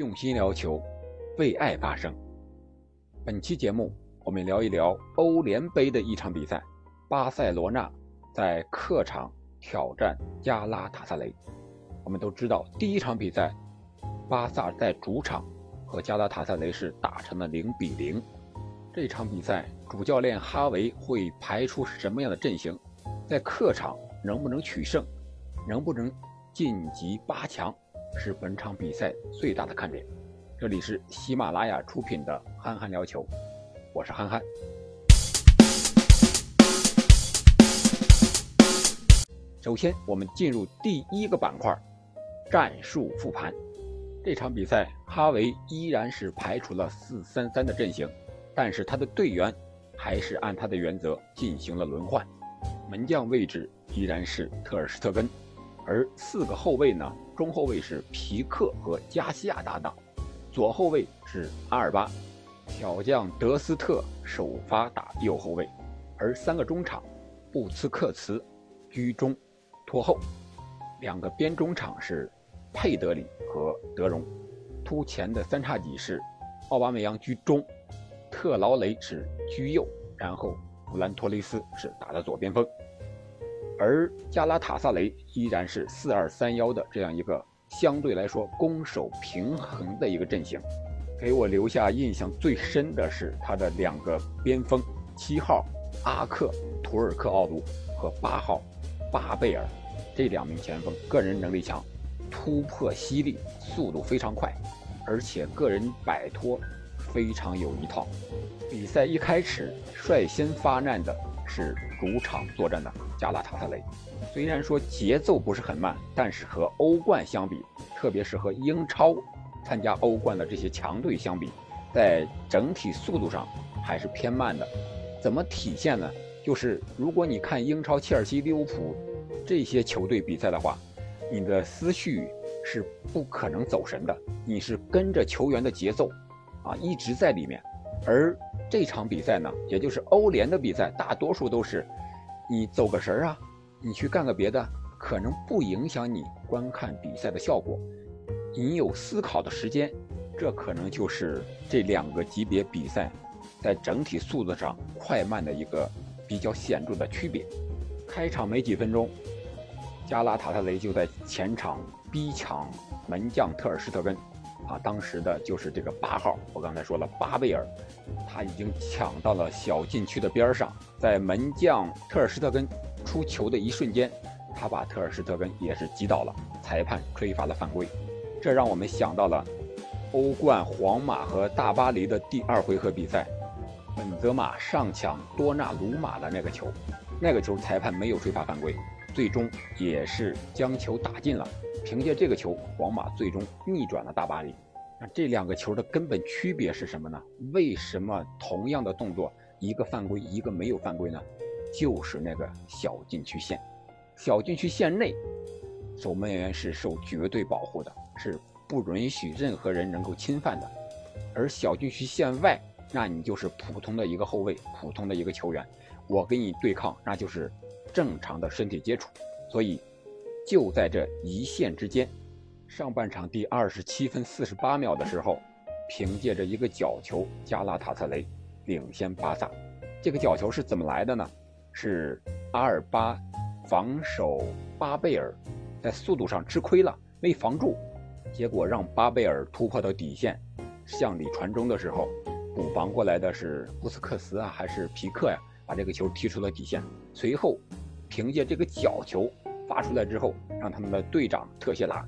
用心聊球，为爱发声。本期节目，我们聊一聊欧联杯的一场比赛，巴塞罗那在客场挑战加拉塔萨雷。我们都知道，第一场比赛，巴萨在主场和加拉塔萨雷是打成了零比零。这场比赛，主教练哈维会排出什么样的阵型？在客场能不能取胜？能不能晋级八强？是本场比赛最大的看点。这里是喜马拉雅出品的《憨憨聊球》，我是憨憨。首先，我们进入第一个板块——战术复盘。这场比赛，哈维依然是排除了四三三的阵型。但是他的队员还是按他的原则进行了轮换，门将位置依然是特尔施特根，而四个后卫呢，中后卫是皮克和加西亚搭档，左后卫是阿尔巴，小将德斯特首发打右后卫，而三个中场，布茨克茨居中拖后，两个边中场是佩德里和德容，突前的三叉戟是奥巴梅扬居中。特劳雷是居右，然后弗兰托雷斯是打的左边锋，而加拉塔萨雷依然是四二三幺的这样一个相对来说攻守平衡的一个阵型。给我留下印象最深的是他的两个边锋，七号阿克图尔克奥卢和八号巴贝尔这两名前锋，个人能力强，突破犀利，速度非常快，而且个人摆脱。非常有一套。比赛一开始，率先发难的是主场作战的加拉塔萨雷。虽然说节奏不是很慢，但是和欧冠相比，特别是和英超参加欧冠的这些强队相比，在整体速度上还是偏慢的。怎么体现呢？就是如果你看英超切尔西、利物浦这些球队比赛的话，你的思绪是不可能走神的，你是跟着球员的节奏。啊，一直在里面，而这场比赛呢，也就是欧联的比赛，大多数都是你走个神儿啊，你去干个别的，可能不影响你观看比赛的效果。你有思考的时间，这可能就是这两个级别比赛在整体速度上快慢的一个比较显著的区别。开场没几分钟，加拉塔特雷就在前场逼抢门将特尔施特根。啊，当时的就是这个八号，我刚才说了巴贝尔，他已经抢到了小禁区的边上，在门将特尔施特根出球的一瞬间，他把特尔施特根也是击倒了，裁判吹罚了犯规，这让我们想到了欧冠皇马和大巴黎的第二回合比赛，本泽马上抢多纳鲁马的那个球，那个球裁判没有吹罚犯规，最终也是将球打进了。凭借这个球，皇马最终逆转了大巴黎。那这两个球的根本区别是什么呢？为什么同样的动作，一个犯规，一个没有犯规呢？就是那个小禁区线，小禁区线内，守门员是受绝对保护的，是不允许任何人能够侵犯的。而小禁区线外，那你就是普通的一个后卫，普通的一个球员，我跟你对抗，那就是正常的身体接触。所以。就在这一线之间，上半场第二十七分四十八秒的时候，凭借着一个角球，加拉塔特雷领先巴萨。这个角球是怎么来的呢？是阿尔巴防守巴贝尔，在速度上吃亏了，没防住，结果让巴贝尔突破到底线，向里传中的时候，补防过来的是布斯克茨啊，还是皮克呀？把这个球踢出了底线。随后，凭借这个角球。发出来之后，让他们的队长特谢拉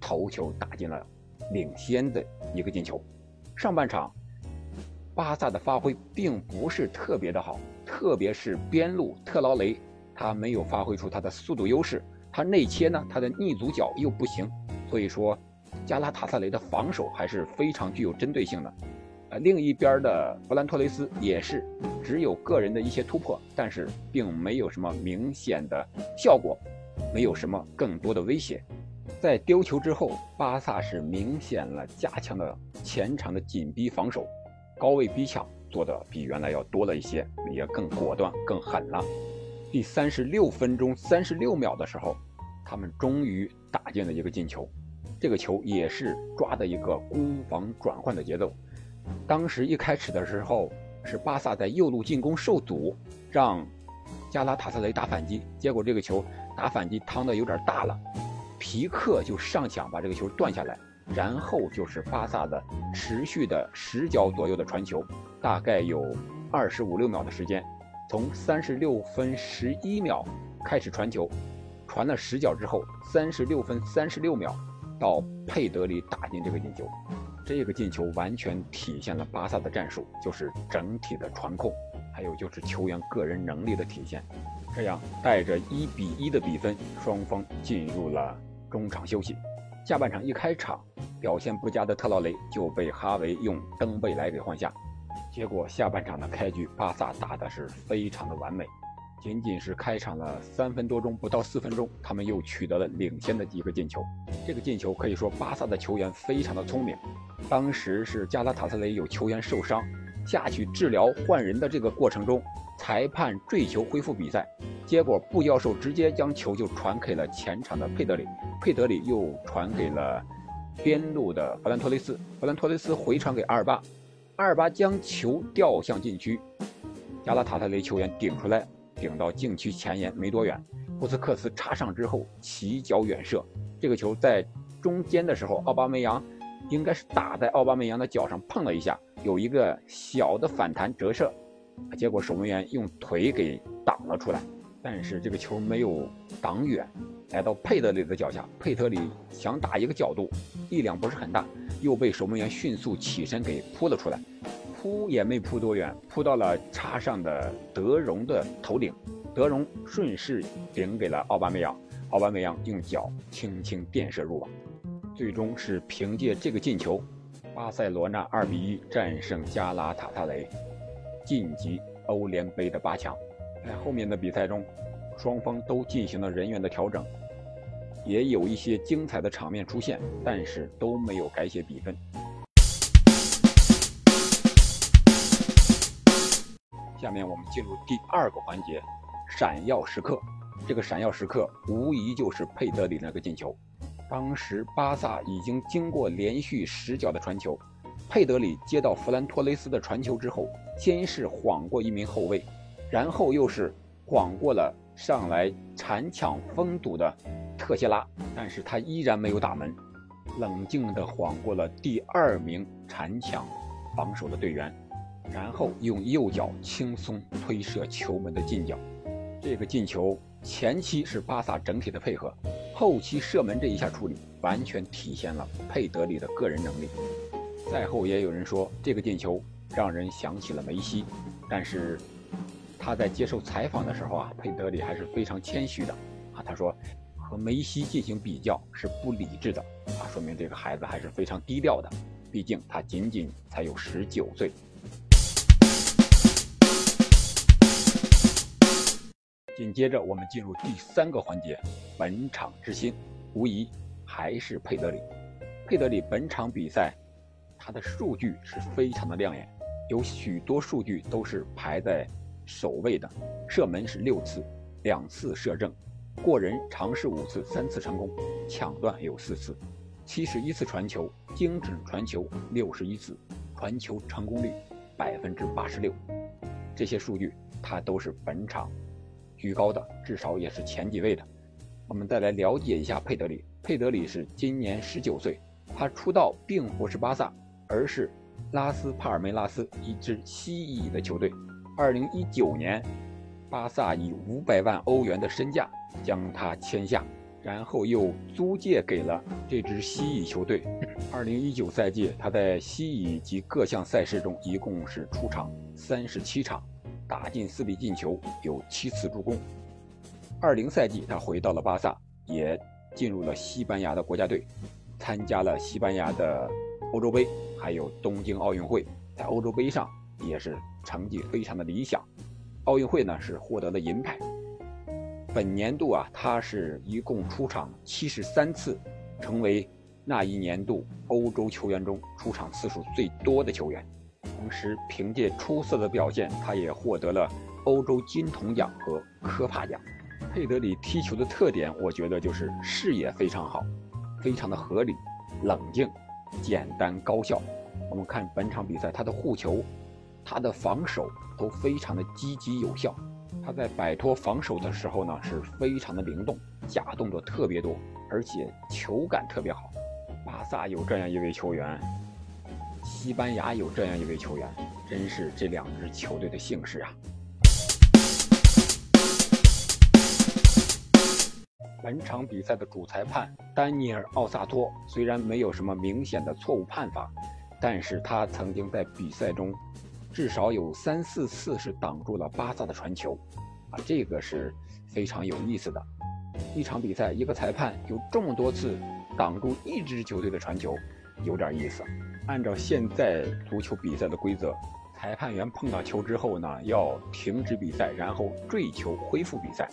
头球打进了领先的一个进球。上半场，巴萨的发挥并不是特别的好，特别是边路特劳雷，他没有发挥出他的速度优势，他内切呢，他的逆足脚又不行，所以说加拉塔萨雷的防守还是非常具有针对性的。另一边的弗兰托雷斯也是只有个人的一些突破，但是并没有什么明显的效果。没有什么更多的威胁，在丢球之后，巴萨是明显了加强了前场的紧逼防守，高位逼抢做的比原来要多了一些，也更果断、更狠了。第三十六分钟三十六秒的时候，他们终于打进了一个进球，这个球也是抓的一个攻防转换的节奏。当时一开始的时候是巴萨在右路进攻受阻，让加拉塔萨雷打反击，结果这个球打反击趟的有点大了，皮克就上抢把这个球断下来，然后就是巴萨的持续的十脚左右的传球，大概有二十五六秒的时间，从三十六分十一秒开始传球，传了十脚之后，三十六分三十六秒到佩德里打进这个进球。这个进球完全体现了巴萨的战术，就是整体的传控，还有就是球员个人能力的体现。这样带着一比一的比分，双方进入了中场休息。下半场一开场，表现不佳的特劳雷就被哈维用登贝莱给换下。结果下半场的开局，巴萨打的是非常的完美。仅仅是开场了三分多钟，不到四分钟，他们又取得了领先的一个进球。这个进球可以说巴萨的球员非常的聪明。当时是加拉塔萨雷有球员受伤，下去治疗换人的这个过程中，裁判坠球恢复比赛，结果布教授直接将球就传给了前场的佩德里，佩德里又传给了边路的弗兰托雷斯，弗兰托雷斯回传给阿尔巴，阿尔巴将球吊向禁区，加拉塔萨雷球员顶出来。顶到禁区前沿没多远，布斯克斯插上之后起脚远射，这个球在中间的时候，奥巴梅扬应该是打在奥巴梅扬的脚上碰了一下，有一个小的反弹折射，结果守门员用腿给挡了出来，但是这个球没有挡远，来到佩德里的脚下，佩德里想打一个角度，力量不是很大，又被守门员迅速起身给扑了出来。扑也没扑多远，扑到了插上的德容的头顶，德容顺势顶给了奥巴梅扬，奥巴梅扬用脚轻轻垫射入网，最终是凭借这个进球，巴塞罗那二比一战胜加拉塔塔雷，晋级欧联杯的八强。在后面的比赛中，双方都进行了人员的调整，也有一些精彩的场面出现，但是都没有改写比分。下面我们进入第二个环节，闪耀时刻。这个闪耀时刻无疑就是佩德里那个进球。当时巴萨已经经过连续十脚的传球，佩德里接到弗兰托雷斯的传球之后，先是晃过一名后卫，然后又是晃过了上来铲抢封堵的特谢拉，但是他依然没有打门，冷静地晃过了第二名铲抢防守的队员。然后用右脚轻松推射球门的近角，这个进球前期是巴萨整体的配合，后期射门这一下处理完全体现了佩德里的个人能力。赛后也有人说这个进球让人想起了梅西，但是他在接受采访的时候啊，佩德里还是非常谦虚的啊，他说和梅西进行比较是不理智的啊，说明这个孩子还是非常低调的，毕竟他仅仅才有十九岁。紧接着，我们进入第三个环节，本场之星，无疑还是佩德里。佩德里本场比赛，他的数据是非常的亮眼，有许多数据都是排在首位的。射门是六次，两次射正，过人尝试五次，三次成功，抢断有四次，七十一次传球，精准传球六十一次，传球成功率百分之八十六。这些数据他都是本场。居高的，至少也是前几位的。我们再来了解一下佩德里。佩德里是今年十九岁，他出道并不是巴萨，而是拉斯帕尔梅拉斯一支西乙的球队。二零一九年，巴萨以五百万欧元的身价将他签下，然后又租借给了这支西乙球队。二零一九赛季，他在西乙及各项赛事中一共是出场三十七场。打进四粒进球，有七次助攻。二零赛季，他回到了巴萨，也进入了西班牙的国家队，参加了西班牙的欧洲杯，还有东京奥运会。在欧洲杯上也是成绩非常的理想，奥运会呢是获得了银牌。本年度啊，他是一共出场七十三次，成为那一年度欧洲球员中出场次数最多的球员。同时，凭借出色的表现，他也获得了欧洲金童奖和科帕奖。佩德里踢球的特点，我觉得就是视野非常好，非常的合理，冷静、简单、高效。我们看本场比赛，他的护球、他的防守都非常的积极有效。他在摆脱防守的时候呢，是非常的灵动，假动作特别多，而且球感特别好。巴萨有这样一位球员，西班牙有这样一位球员，真是这两支球队的幸事啊！本场比赛的主裁判丹尼尔·奥萨托虽然没有什么明显的错误判罚，但是他曾经在比赛中至少有三四次是挡住了巴萨的传球，啊，这个是非常有意思的。一场比赛，一个裁判有这么多次挡住一支球队的传球，有点意思。按照现在足球比赛的规则，裁判员碰到球之后呢，要停止比赛，然后坠球恢复比赛。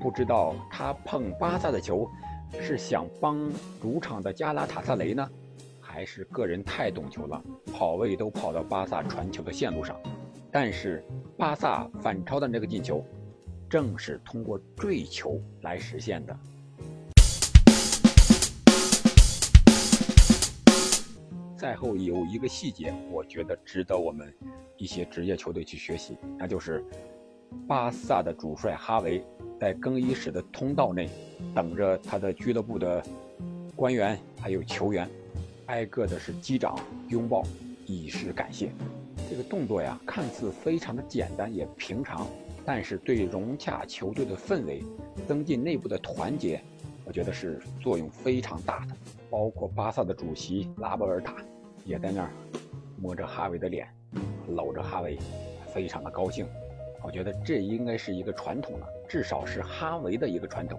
不知道他碰巴萨的球，是想帮主场的加拉塔萨雷呢，还是个人太懂球了，跑位都跑到巴萨传球的线路上？但是巴萨反超的那个进球，正是通过坠球来实现的。赛后有一个细节，我觉得值得我们一些职业球队去学习，那就是巴萨的主帅哈维。在更衣室的通道内，等着他的俱乐部的官员还有球员，挨个的是击掌拥抱，以示感谢。这个动作呀，看似非常的简单也平常，但是对融洽球队的氛围、增进内部的团结，我觉得是作用非常大的。包括巴萨的主席拉波尔塔也在那儿摸着哈维的脸，搂着哈维，非常的高兴。我觉得这应该是一个传统了，至少是哈维的一个传统。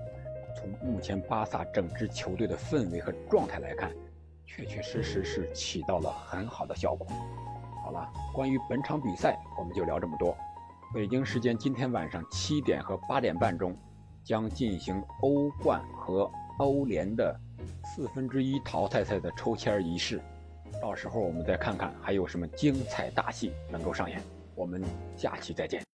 从目前巴萨整支球队的氛围和状态来看，确确实实是起到了很好的效果。好了，关于本场比赛，我们就聊这么多。北京时间今天晚上七点和八点半钟，将进行欧冠和欧联的四分之一淘汰赛的抽签仪式。到时候我们再看看还有什么精彩大戏能够上演。我们下期再见。